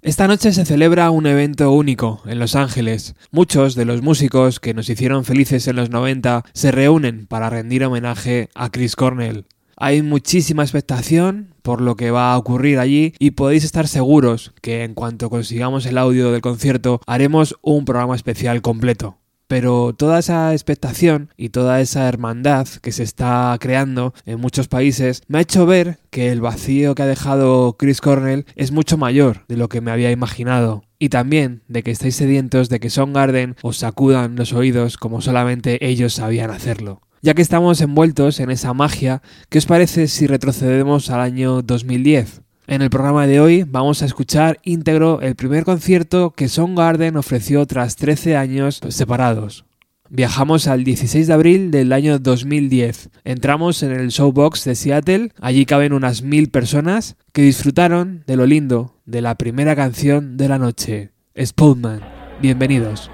Esta noche se celebra un evento único en Los Ángeles. Muchos de los músicos que nos hicieron felices en los 90 se reúnen para rendir homenaje a Chris Cornell. Hay muchísima expectación por lo que va a ocurrir allí y podéis estar seguros que en cuanto consigamos el audio del concierto haremos un programa especial completo. Pero toda esa expectación y toda esa hermandad que se está creando en muchos países me ha hecho ver que el vacío que ha dejado Chris Cornell es mucho mayor de lo que me había imaginado. Y también de que estáis sedientos de que Garden os sacudan los oídos como solamente ellos sabían hacerlo. Ya que estamos envueltos en esa magia, ¿qué os parece si retrocedemos al año 2010? En el programa de hoy vamos a escuchar íntegro el primer concierto que Garden ofreció tras 13 años separados. Viajamos al 16 de abril del año 2010. Entramos en el Showbox de Seattle, allí caben unas mil personas que disfrutaron de lo lindo de la primera canción de la noche, Spoonman. Bienvenidos.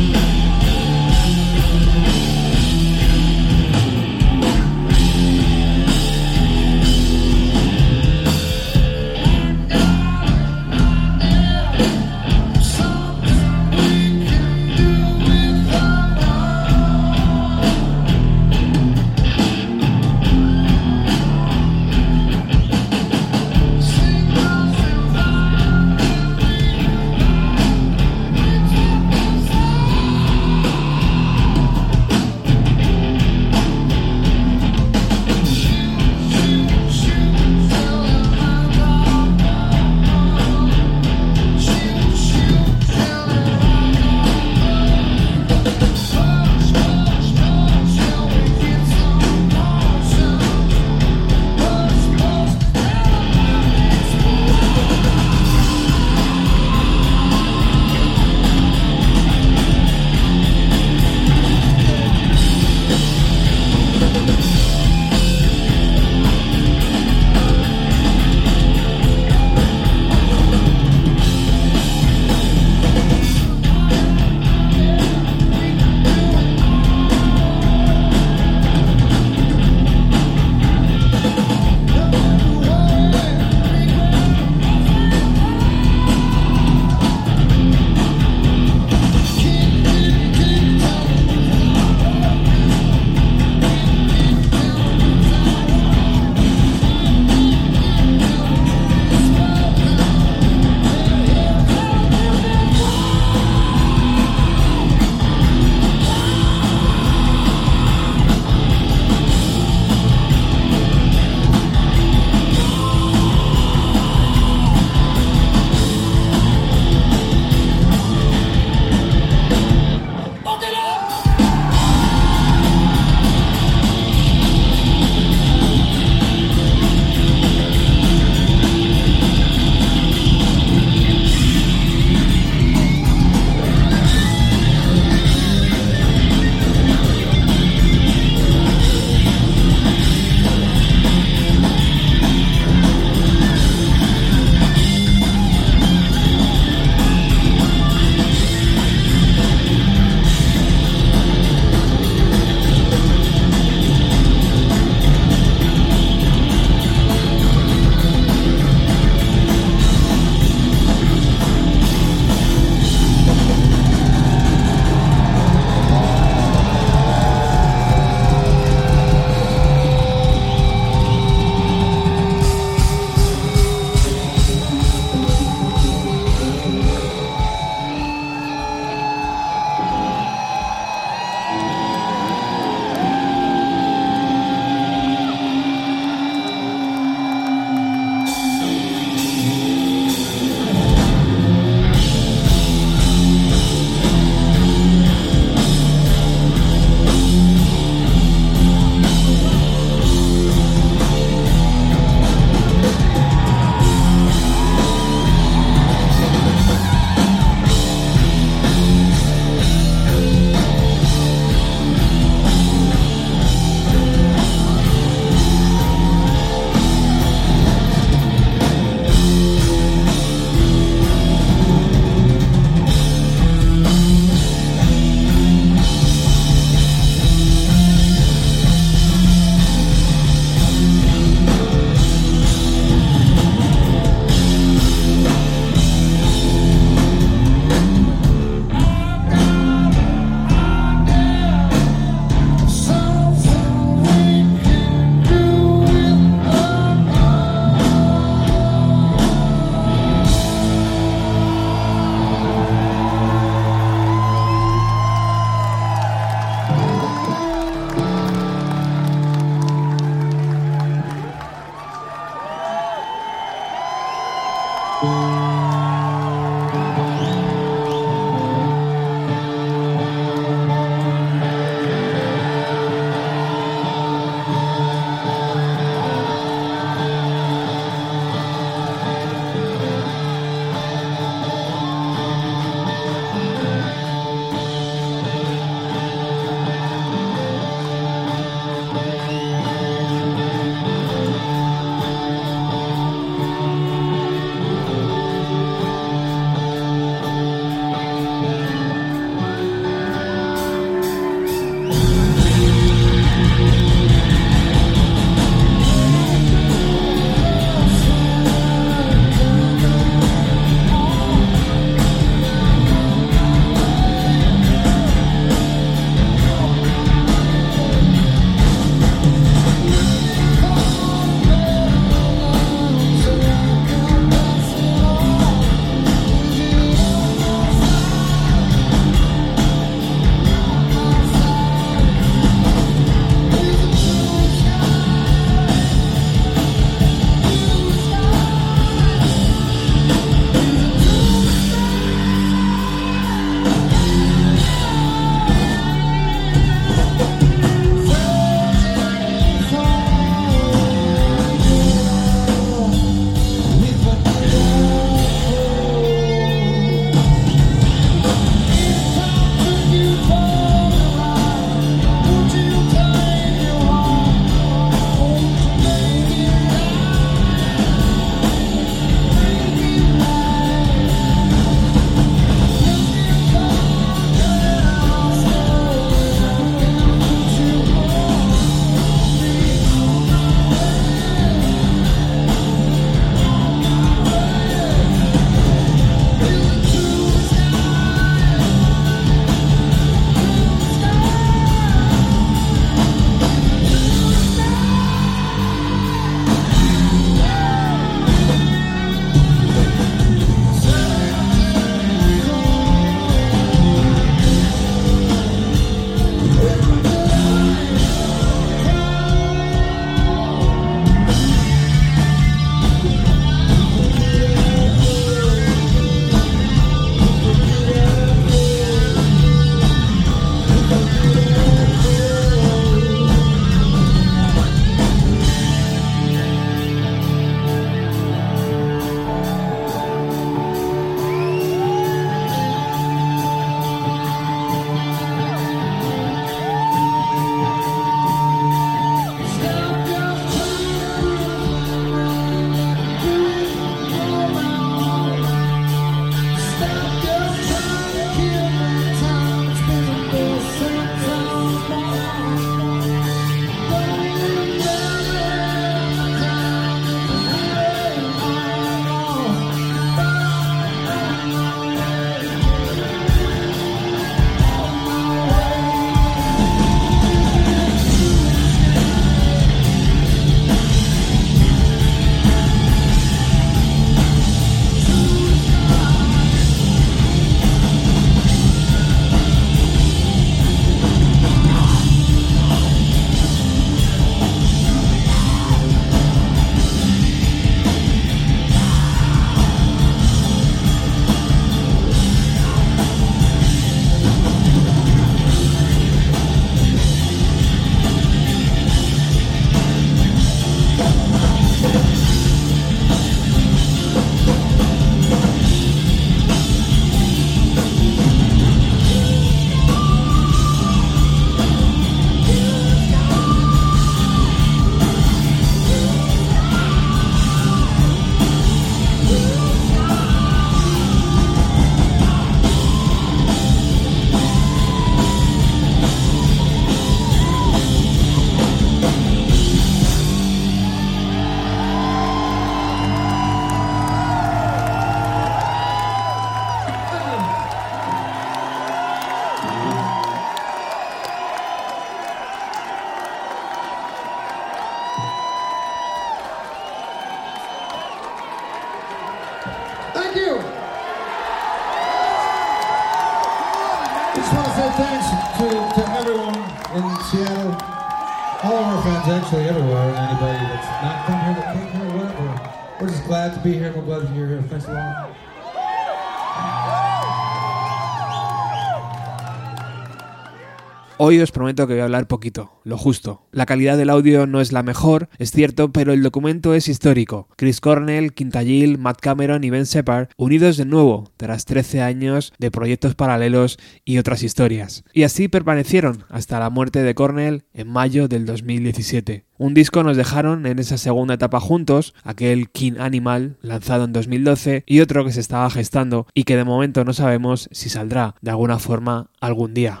Hoy os prometo que voy a hablar poquito, lo justo. La calidad del audio no es la mejor, es cierto, pero el documento es histórico. Chris Cornell, Quintagil, Matt Cameron y Ben Shepard unidos de nuevo tras 13 años de proyectos paralelos y otras historias. Y así permanecieron hasta la muerte de Cornell en mayo del 2017. Un disco nos dejaron en esa segunda etapa juntos, aquel King Animal lanzado en 2012 y otro que se estaba gestando y que de momento no sabemos si saldrá de alguna forma algún día.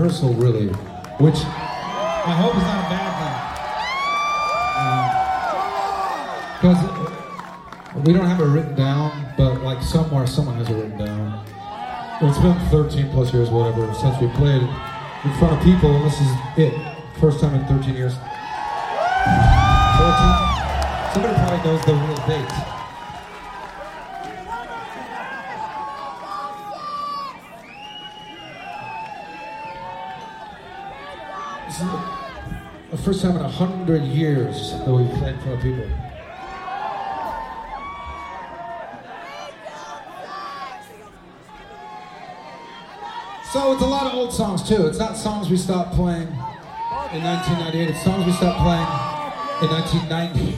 Rehearsal, really, which I hope is not a bad thing. Because uh, we don't have it written down, but like somewhere someone has it written down. It's been 13 plus years, whatever, since we played in front of people, and this is it. First time in 13 years. 14? Somebody probably knows the real date. First time in a hundred years that we've played of people. So it's a lot of old songs too. It's not songs we stopped playing in 1998. It's songs we stopped playing in 1990.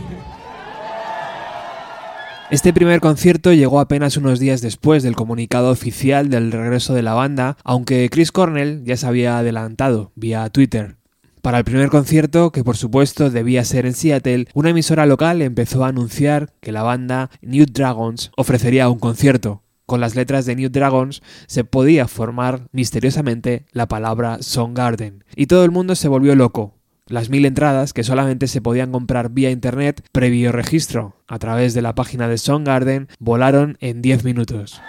Este primer concierto llegó apenas unos días después del comunicado oficial del regreso de la banda, aunque Chris Cornell ya se había adelantado vía Twitter. Para el primer concierto, que por supuesto debía ser en Seattle, una emisora local empezó a anunciar que la banda New Dragons ofrecería un concierto. Con las letras de New Dragons se podía formar misteriosamente la palabra Song Garden, y todo el mundo se volvió loco. Las mil entradas que solamente se podían comprar vía internet previo registro a través de la página de Song Garden volaron en 10 minutos.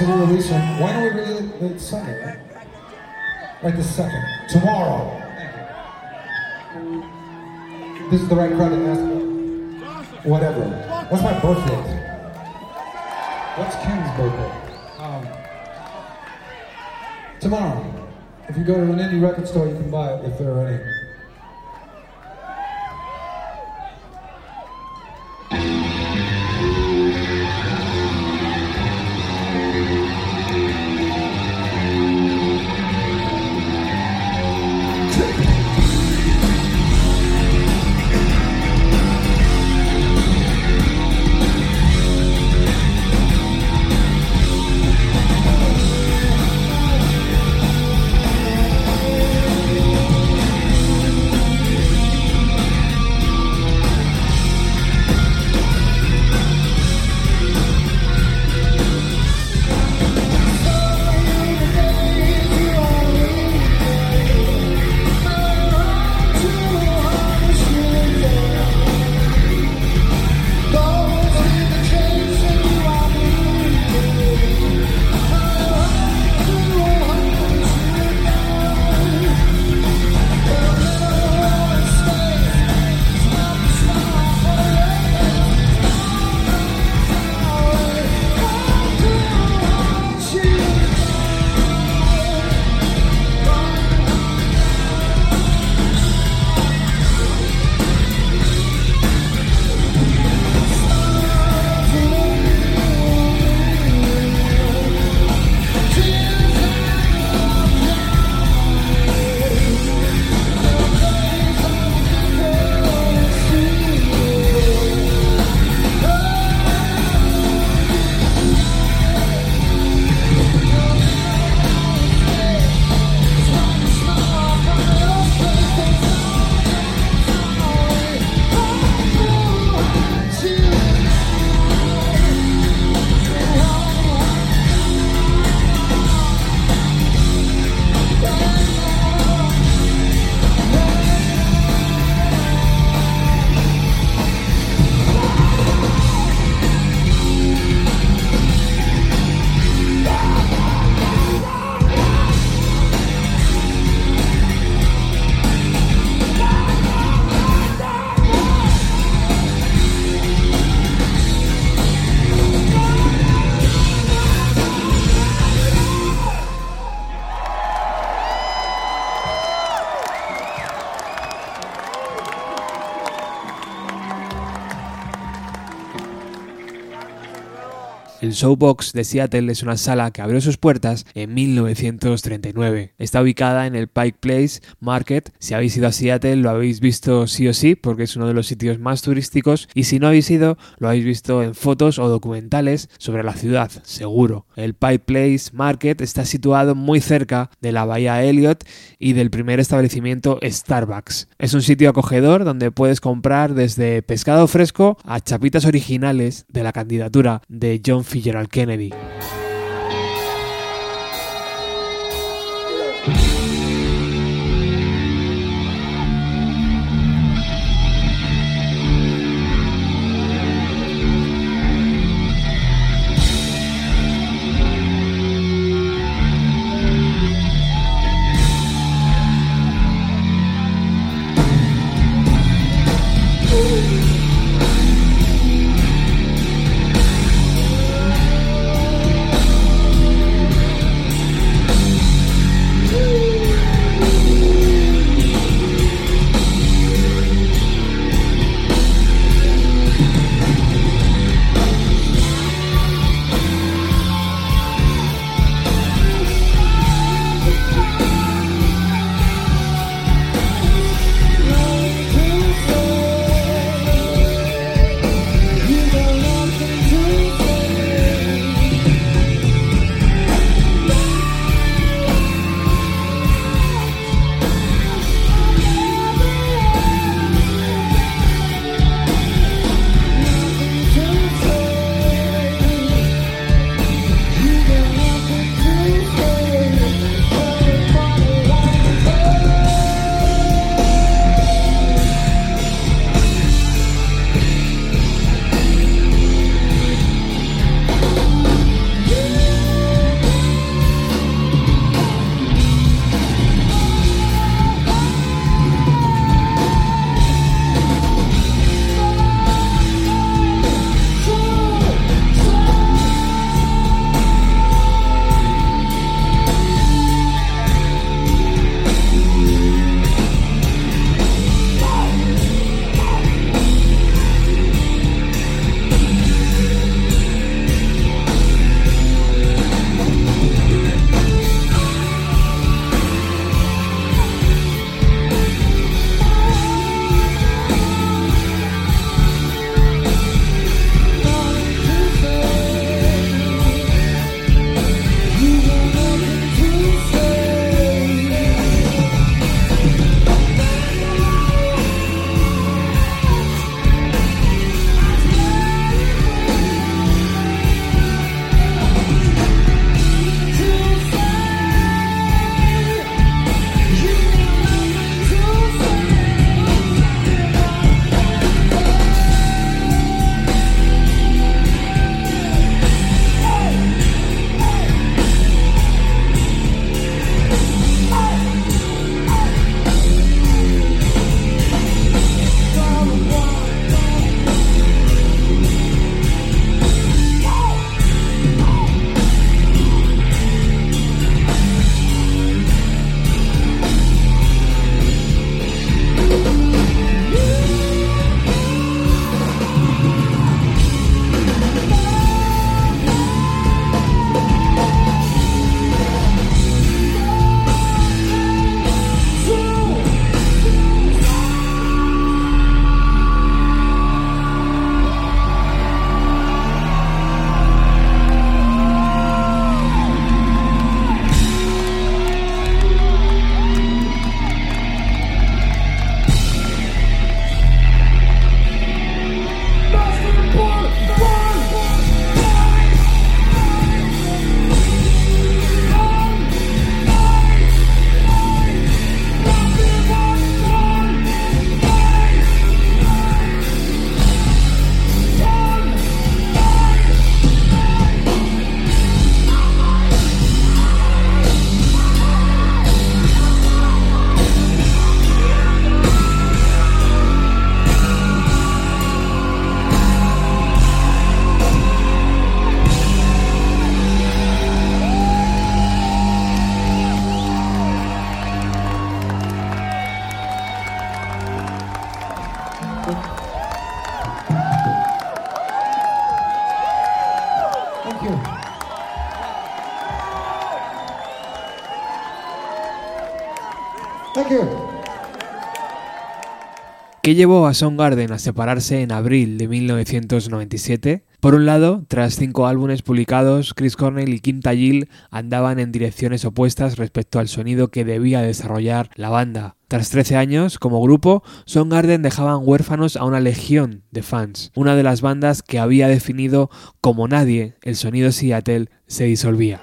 Actually releasing. Why don't we release it Sunday, right? The second. Tomorrow. This is the right crowd to ask. Whatever. What's my birthday? What's Ken's birthday? Um, tomorrow. If you go to an indie record store, you can buy it if there are any. El Showbox de Seattle es una sala que abrió sus puertas en 1939. Está ubicada en el Pike Place Market. Si habéis ido a Seattle lo habéis visto sí o sí porque es uno de los sitios más turísticos y si no habéis ido lo habéis visto en fotos o documentales sobre la ciudad, seguro. El Pike Place Market está situado muy cerca de la bahía Elliot y del primer establecimiento Starbucks. Es un sitio acogedor donde puedes comprar desde pescado fresco a chapitas originales de la candidatura de John Fitzgerald Kennedy. Thank. ¿Qué llevó a Soundgarden a separarse en abril de 1997? Por un lado, tras cinco álbumes publicados, Chris Cornell y Kim Tajil andaban en direcciones opuestas respecto al sonido que debía desarrollar la banda. Tras 13 años, como grupo, Soundgarden dejaban huérfanos a una legión de fans. Una de las bandas que había definido como nadie el sonido Seattle se disolvía.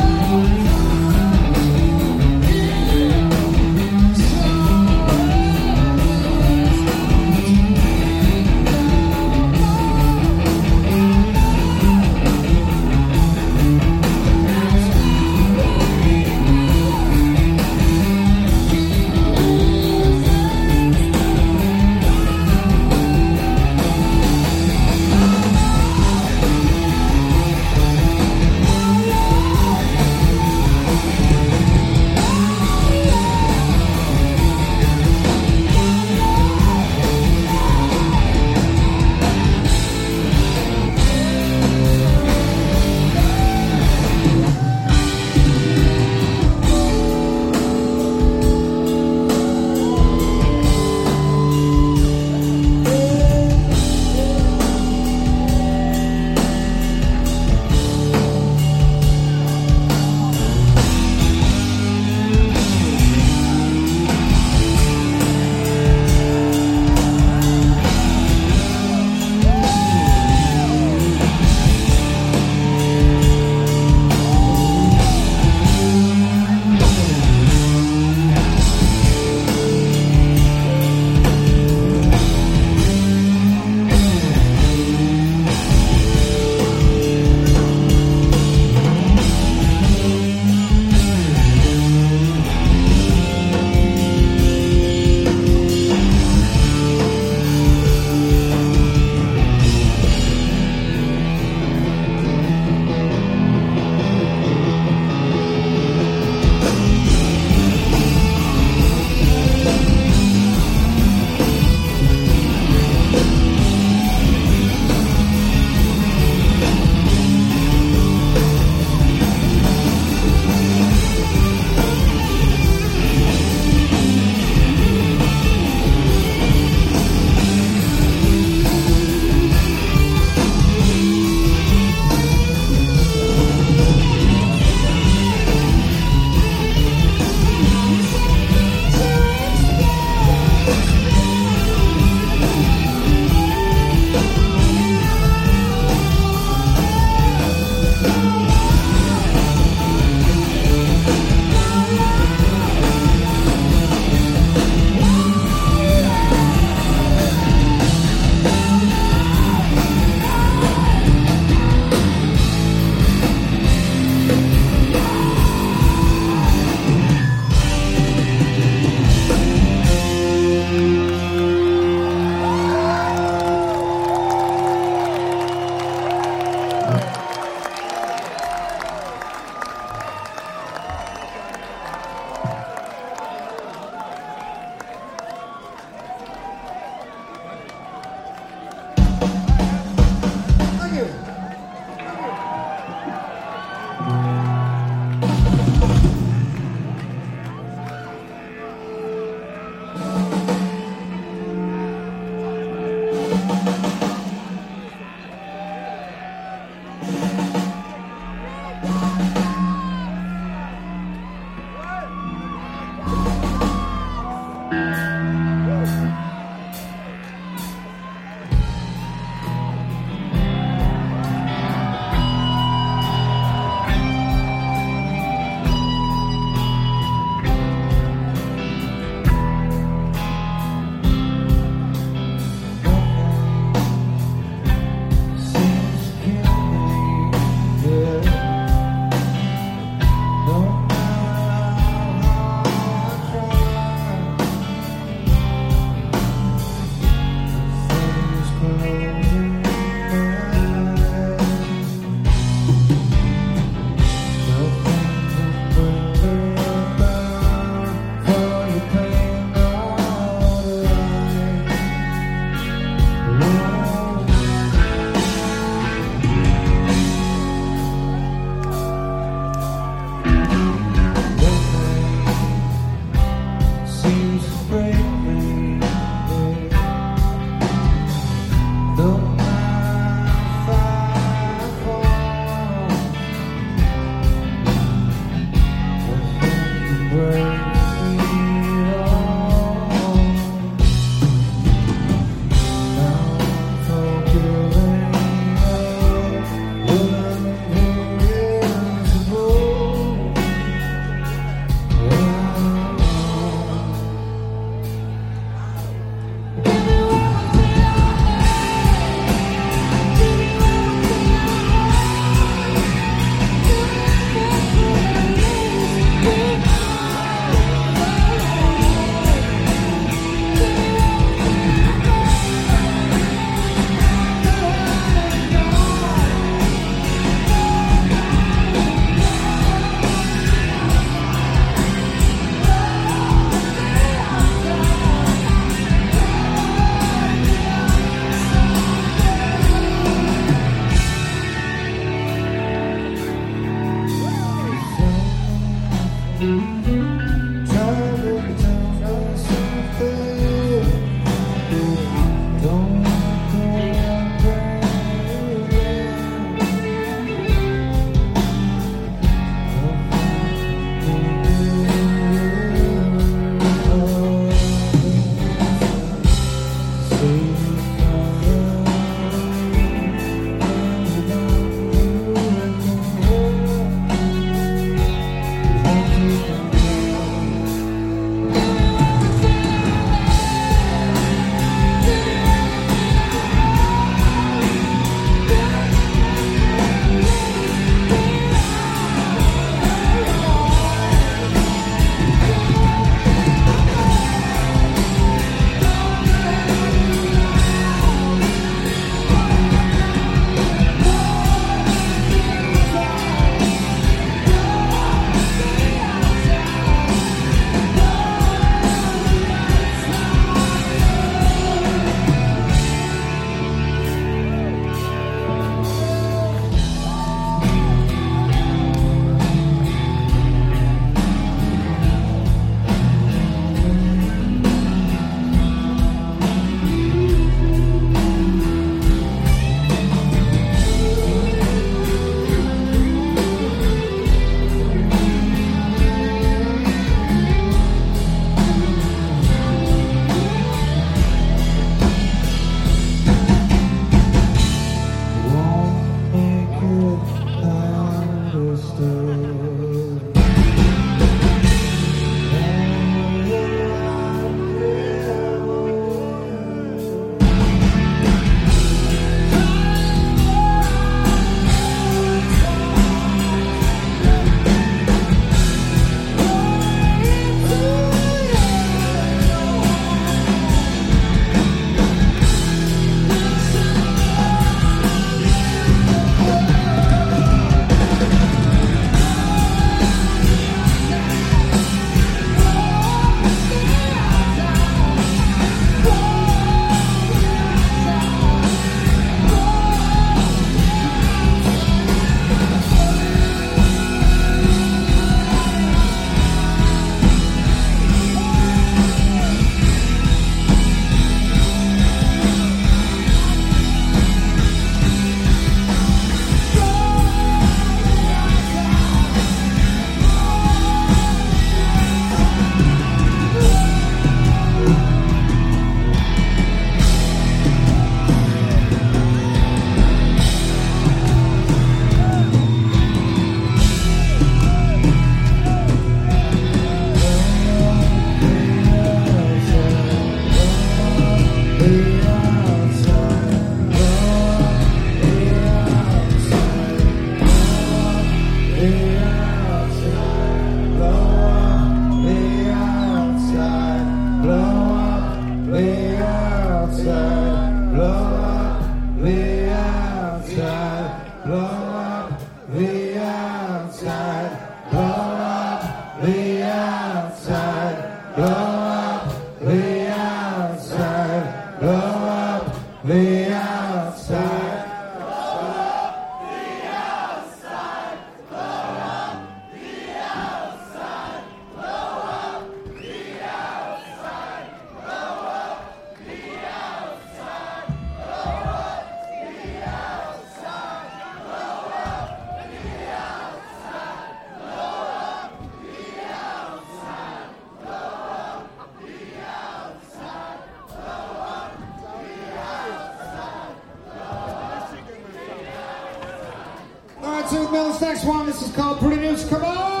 To Mills next one. This is called Pretty News. Come on!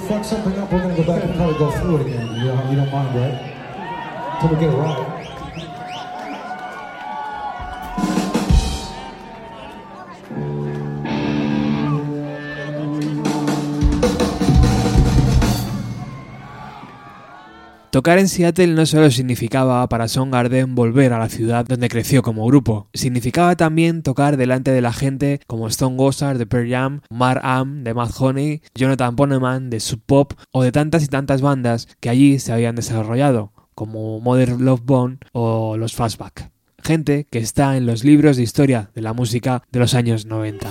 We fuck something up, we're to go back and probably go through it again. You don't, you don't mind, right? Until we get it right. Tocar en Seattle no solo significaba para Soundgarden volver a la ciudad donde creció como grupo, significaba también tocar delante de la gente como Stone Gossard de Pearl Jam, Mar Am de Mad Honey, Jonathan Poneman de Sub Pop o de tantas y tantas bandas que allí se habían desarrollado, como Mother Love Bone o los Fastback. Gente que está en los libros de historia de la música de los años 90.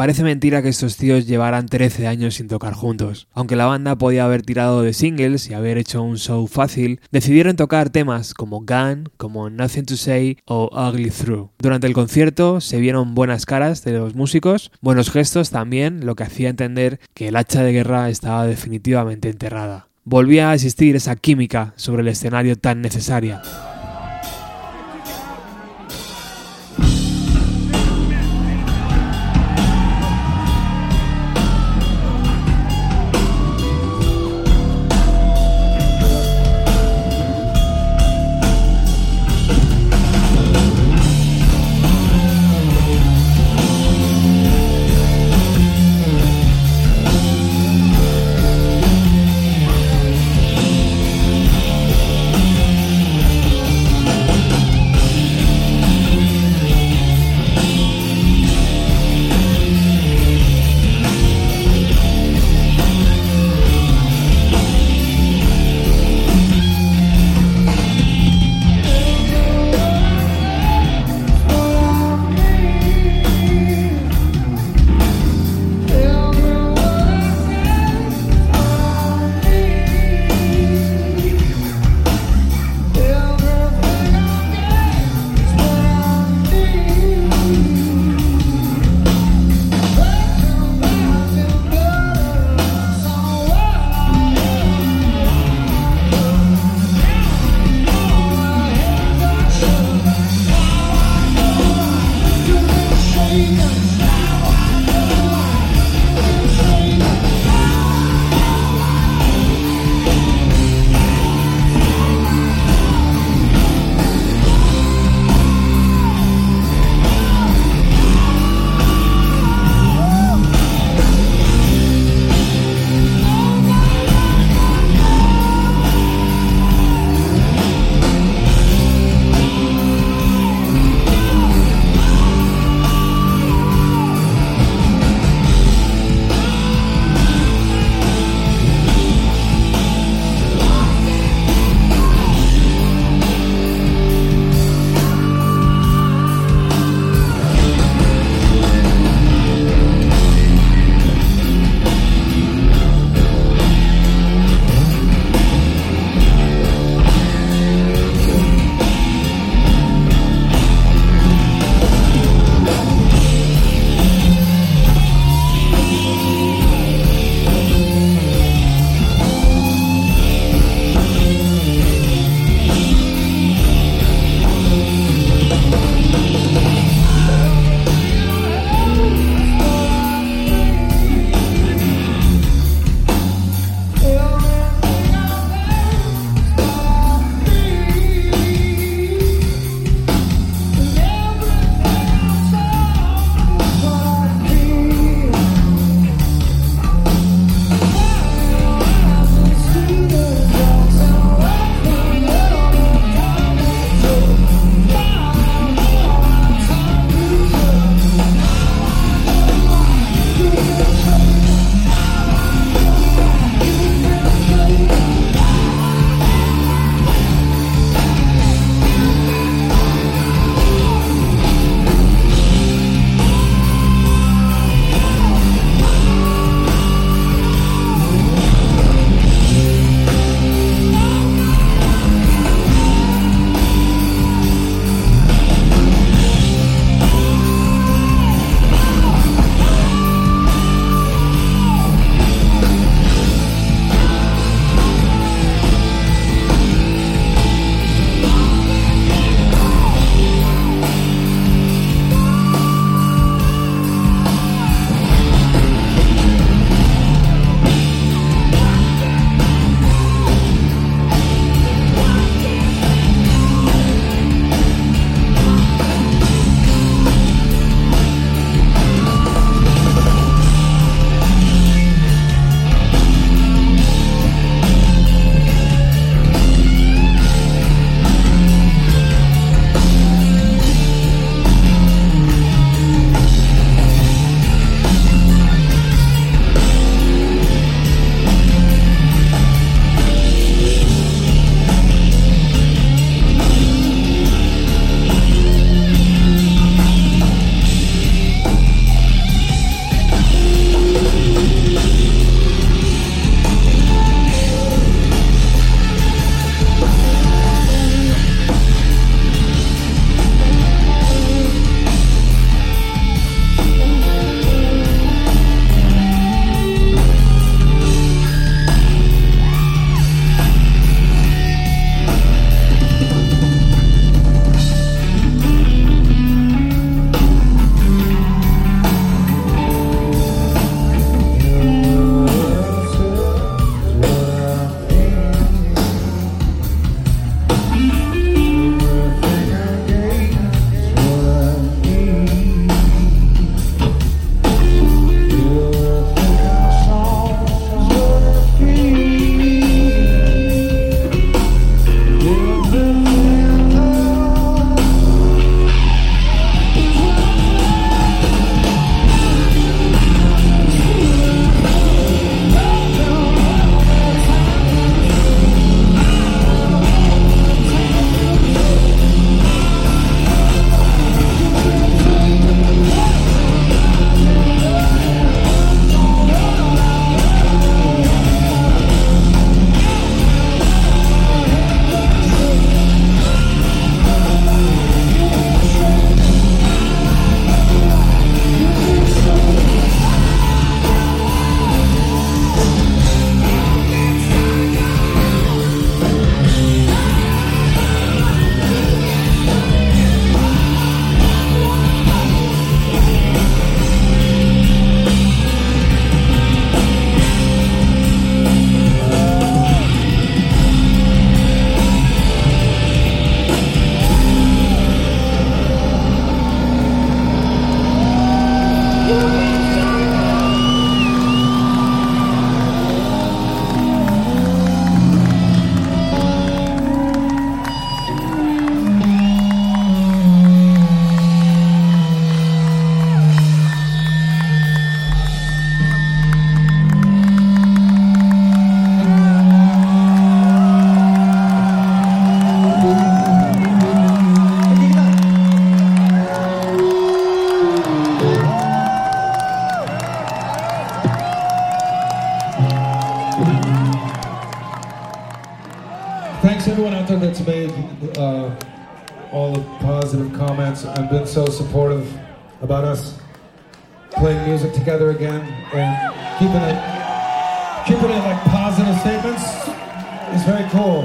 Parece mentira que estos tíos llevaran 13 años sin tocar juntos. Aunque la banda podía haber tirado de singles y haber hecho un show fácil, decidieron tocar temas como Gun, como Nothing to Say o Ugly Through. Durante el concierto se vieron buenas caras de los músicos, buenos gestos también, lo que hacía entender que el hacha de guerra estaba definitivamente enterrada. Volvía a existir esa química sobre el escenario tan necesaria. Uh, all the positive comments and been so supportive about us playing music together again and keeping it keeping it like positive statements is very cool.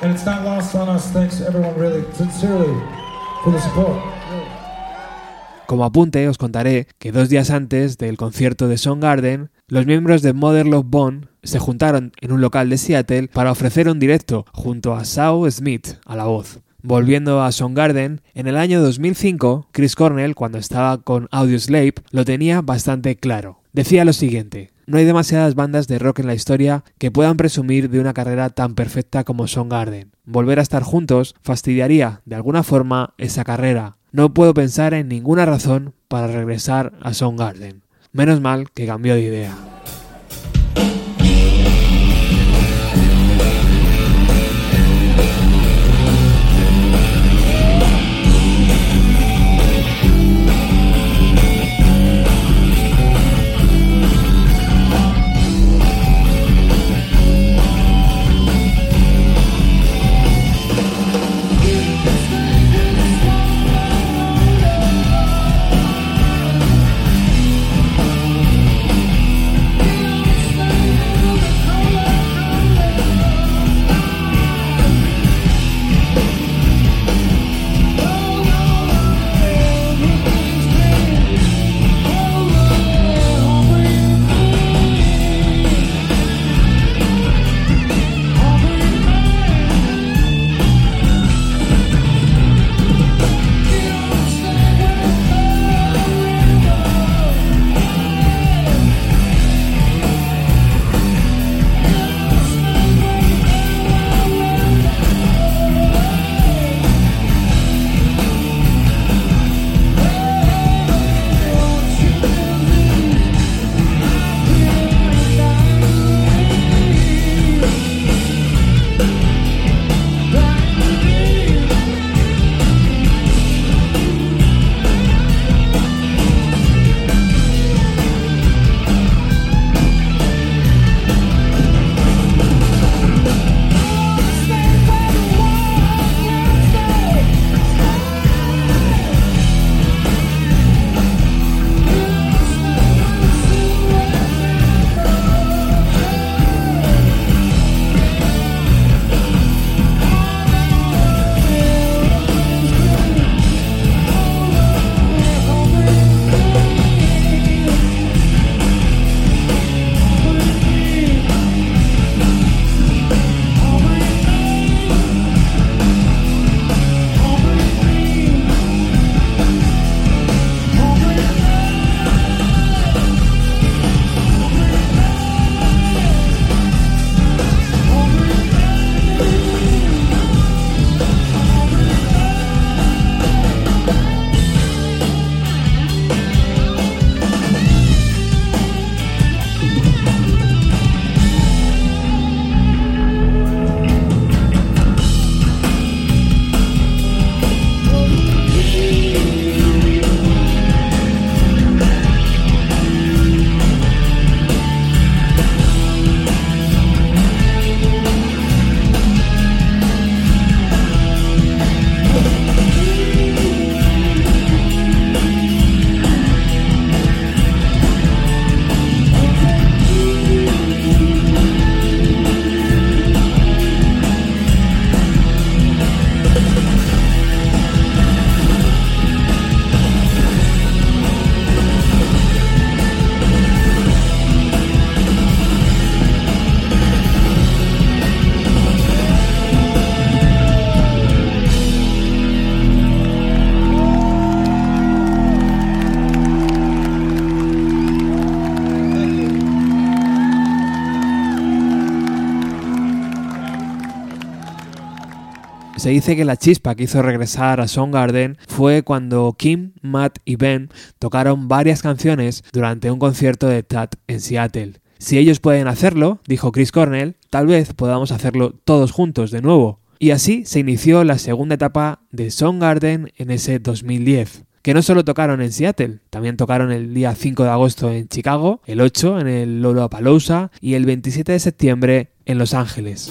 And it's not lost on us. Thanks everyone really sincerely for the support. Como apunte, os contaré que dos días antes del concierto de Soundgarden, los miembros de Mother Love Bone se juntaron en un local de Seattle para ofrecer un directo junto a Saul Smith a la voz. Volviendo a Soundgarden, en el año 2005, Chris Cornell, cuando estaba con Audioslave, lo tenía bastante claro. Decía lo siguiente: No hay demasiadas bandas de rock en la historia que puedan presumir de una carrera tan perfecta como Soundgarden. Volver a estar juntos fastidiaría, de alguna forma, esa carrera. No puedo pensar en ninguna razón para regresar a Soundgarden. Menos mal que cambió de idea. Se dice que la chispa que hizo regresar a Soundgarden fue cuando Kim, Matt y Ben tocaron varias canciones durante un concierto de Tat en Seattle. Si ellos pueden hacerlo, dijo Chris Cornell, tal vez podamos hacerlo todos juntos de nuevo. Y así se inició la segunda etapa de Soundgarden en ese 2010 que no solo tocaron en Seattle, también tocaron el día 5 de agosto en Chicago, el 8 en el Lollapalooza y el 27 de septiembre en Los Ángeles.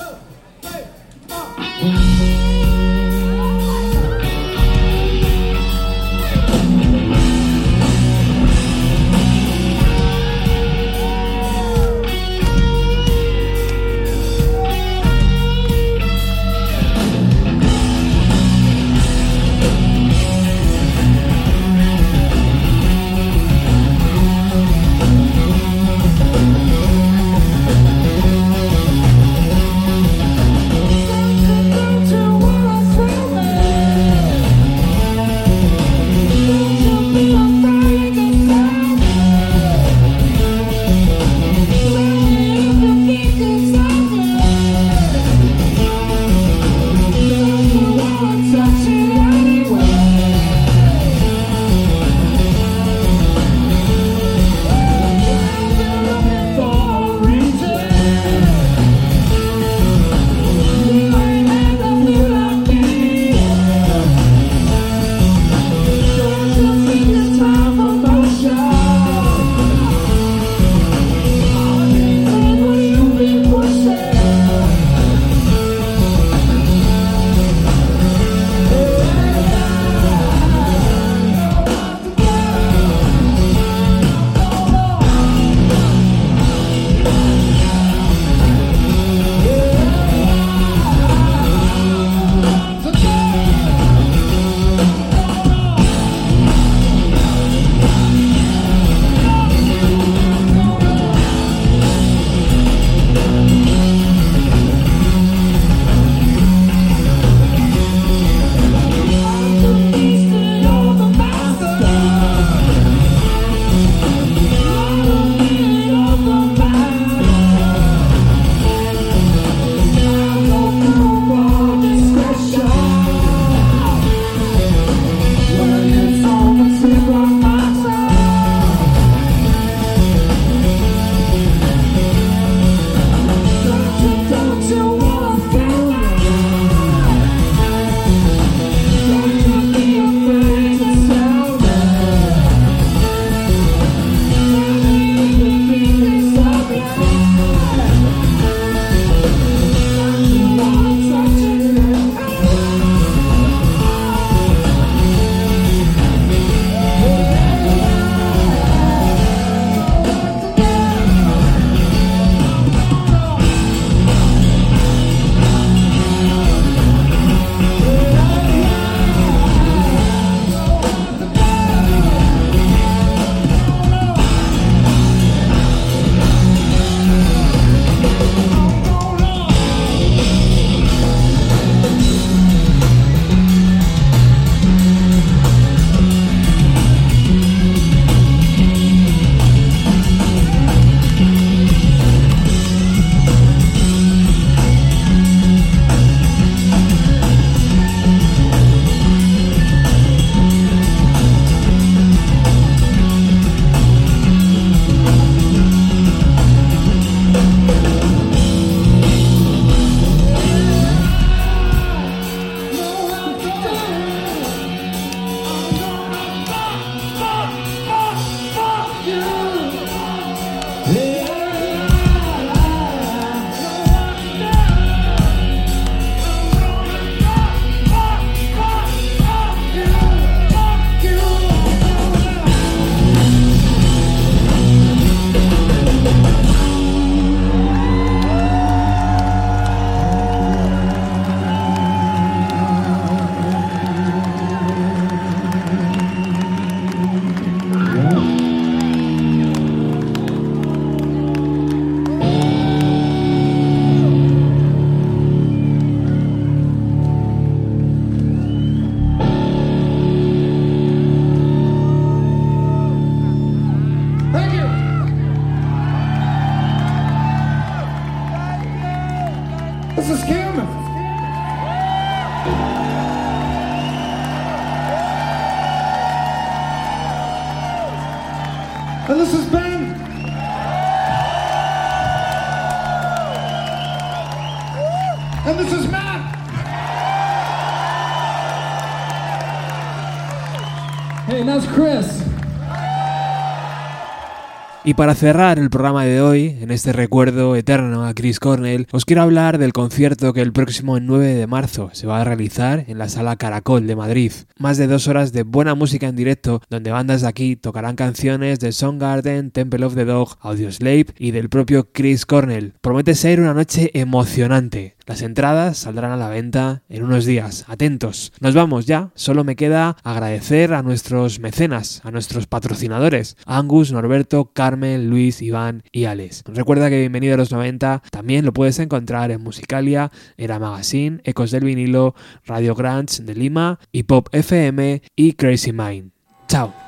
Y para cerrar el programa de hoy, en este recuerdo eterno a Chris Cornell, os quiero hablar del concierto que el próximo 9 de marzo se va a realizar en la Sala Caracol de Madrid. Más de dos horas de buena música en directo, donde bandas de aquí tocarán canciones de Soundgarden, Temple of the Dog, Audioslave y del propio Chris Cornell. Promete ser una noche emocionante. Las entradas saldrán a la venta en unos días. Atentos. Nos vamos ya. Solo me queda agradecer a nuestros mecenas, a nuestros patrocinadores, Angus, Norberto, Carmen, Luis, Iván y Alex. Recuerda que Bienvenido a los 90 también lo puedes encontrar en Musicalia, Era Magazine, Ecos del Vinilo, Radio Grants de Lima y Pop FM y Crazy Mind. Chao.